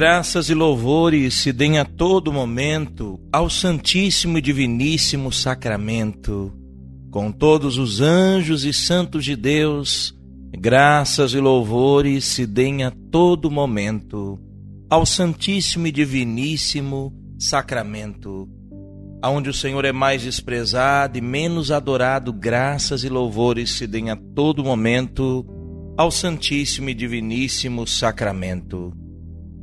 Graças e louvores se deem a todo momento ao Santíssimo e Diviníssimo Sacramento, com todos os anjos e santos de Deus. Graças e louvores se deem a todo momento ao Santíssimo e Diviníssimo Sacramento, aonde o Senhor é mais desprezado e menos adorado. Graças e louvores se deem a todo momento ao Santíssimo e Diviníssimo Sacramento.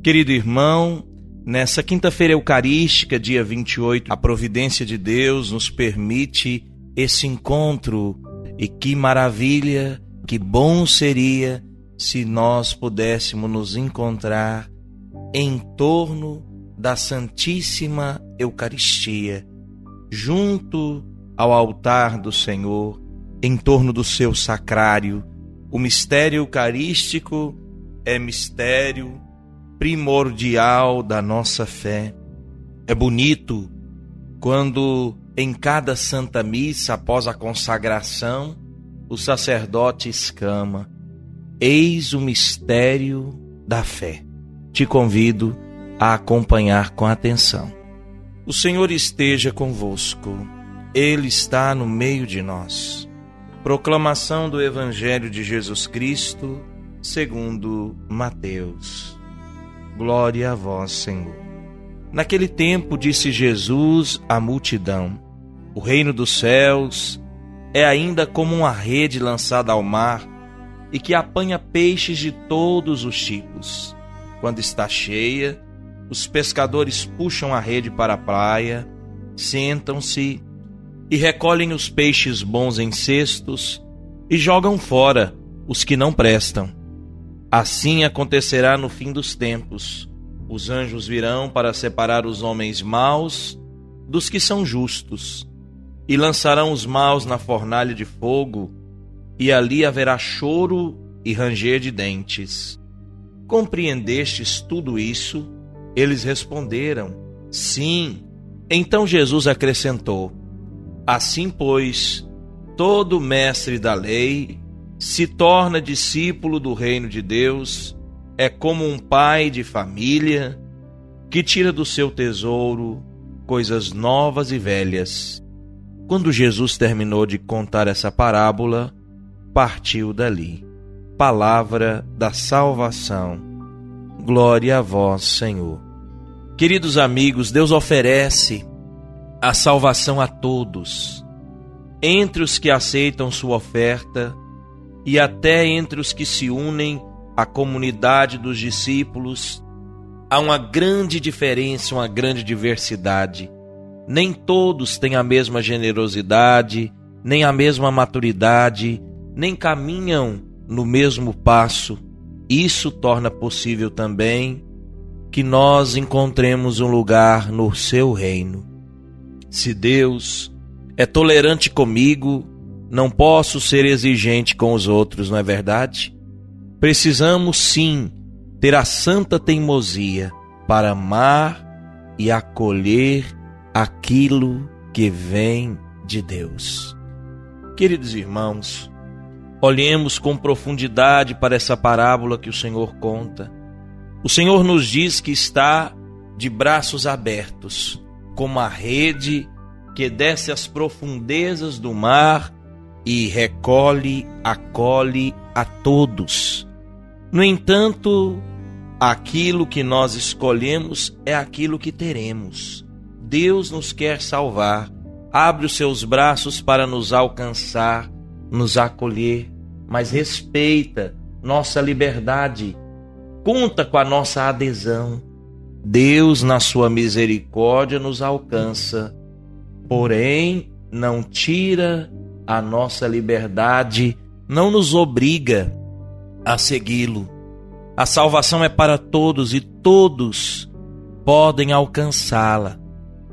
Querido irmão, nessa quinta-feira eucarística, dia 28, a providência de Deus nos permite esse encontro e que maravilha, que bom seria se nós pudéssemos nos encontrar em torno da Santíssima Eucaristia, junto ao altar do Senhor, em torno do seu sacrário. O mistério eucarístico é mistério primordial da nossa fé. É bonito quando em cada Santa Missa, após a consagração, o sacerdote exclama: Eis o mistério da fé. Te convido a acompanhar com atenção. O Senhor esteja convosco, Ele está no meio de nós. Proclamação do Evangelho de Jesus Cristo, segundo Mateus. Glória a vós, Senhor. Naquele tempo disse Jesus à multidão: O reino dos céus é ainda como uma rede lançada ao mar e que apanha peixes de todos os tipos. Quando está cheia, os pescadores puxam a rede para a praia, sentam-se e recolhem os peixes bons em cestos e jogam fora os que não prestam. Assim acontecerá no fim dos tempos. Os anjos virão para separar os homens maus dos que são justos, e lançarão os maus na fornalha de fogo, e ali haverá choro e ranger de dentes. Compreendestes tudo isso? Eles responderam: Sim. Então Jesus acrescentou: Assim, pois, todo mestre da lei se torna discípulo do reino de Deus, é como um pai de família que tira do seu tesouro coisas novas e velhas. Quando Jesus terminou de contar essa parábola, partiu dali. Palavra da salvação. Glória a vós, Senhor. Queridos amigos, Deus oferece a salvação a todos. Entre os que aceitam sua oferta, e até entre os que se unem à comunidade dos discípulos, há uma grande diferença, uma grande diversidade. Nem todos têm a mesma generosidade, nem a mesma maturidade, nem caminham no mesmo passo. Isso torna possível também que nós encontremos um lugar no seu reino. Se Deus é tolerante comigo, não posso ser exigente com os outros, não é verdade? Precisamos sim ter a santa teimosia para amar e acolher aquilo que vem de Deus. Queridos irmãos, olhemos com profundidade para essa parábola que o Senhor conta. O Senhor nos diz que está de braços abertos, como a rede que desce às profundezas do mar e recolhe, acolhe a todos. No entanto, aquilo que nós escolhemos é aquilo que teremos. Deus nos quer salvar, abre os seus braços para nos alcançar, nos acolher, mas respeita nossa liberdade, conta com a nossa adesão. Deus, na sua misericórdia, nos alcança, porém não tira a nossa liberdade, não nos obriga. a segui-lo. A salvação é para todos e todos podem alcançá-la.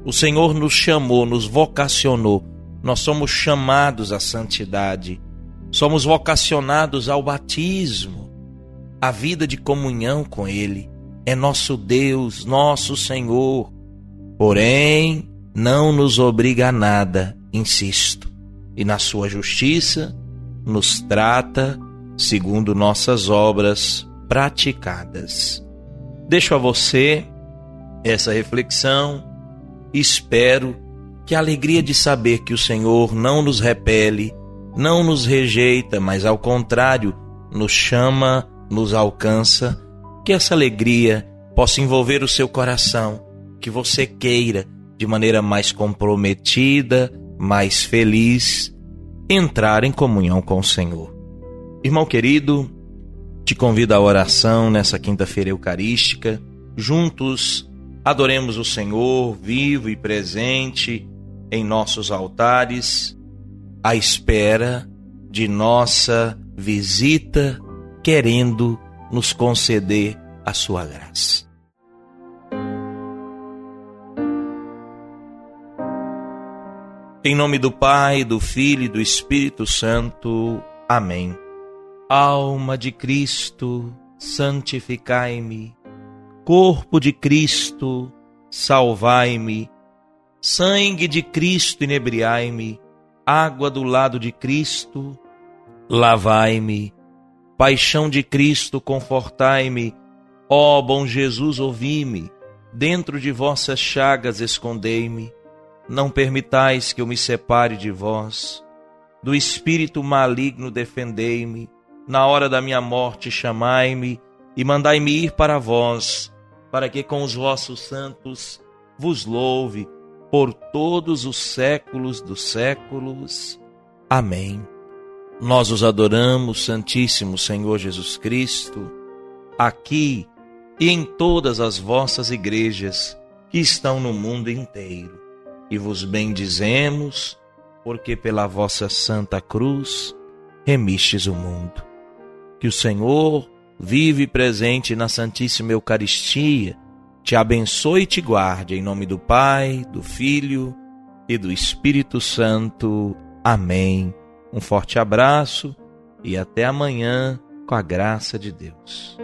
O Senhor nos chamou, nos vocacionou. Nós somos chamados à santidade. Somos vocacionados ao batismo, à vida de comunhão com Ele. É nosso Deus, nosso Senhor. Porém, não nos obriga a nada, insisto, e na Sua justiça nos trata segundo nossas obras praticadas. Deixo a você essa reflexão. Espero que a alegria de saber que o Senhor não nos repele, não nos rejeita, mas ao contrário, nos chama, nos alcança, que essa alegria possa envolver o seu coração, que você queira, de maneira mais comprometida, mais feliz, entrar em comunhão com o Senhor. Irmão querido, te convido à oração nessa quinta-feira eucarística. Juntos adoremos o Senhor vivo e presente em nossos altares, à espera de nossa visita, querendo nos conceder a sua graça. Em nome do Pai, do Filho e do Espírito Santo. Amém. Alma de Cristo, santificai-me. Corpo de Cristo, salvai-me. Sangue de Cristo, inebriai-me. Água do lado de Cristo, lavai-me. Paixão de Cristo, confortai-me. Ó bom Jesus, ouvi-me. Dentro de vossas chagas escondei-me. Não permitais que eu me separe de vós. Do espírito maligno defendei-me na hora da minha morte chamai-me e mandai-me ir para vós, para que com os vossos santos vos louve por todos os séculos dos séculos. Amém. Nós os adoramos, Santíssimo Senhor Jesus Cristo, aqui e em todas as vossas igrejas que estão no mundo inteiro, e vos bendizemos, porque pela vossa santa cruz remistes o mundo que o Senhor, vive presente na Santíssima Eucaristia, te abençoe e te guarde, em nome do Pai, do Filho e do Espírito Santo. Amém. Um forte abraço e até amanhã, com a graça de Deus.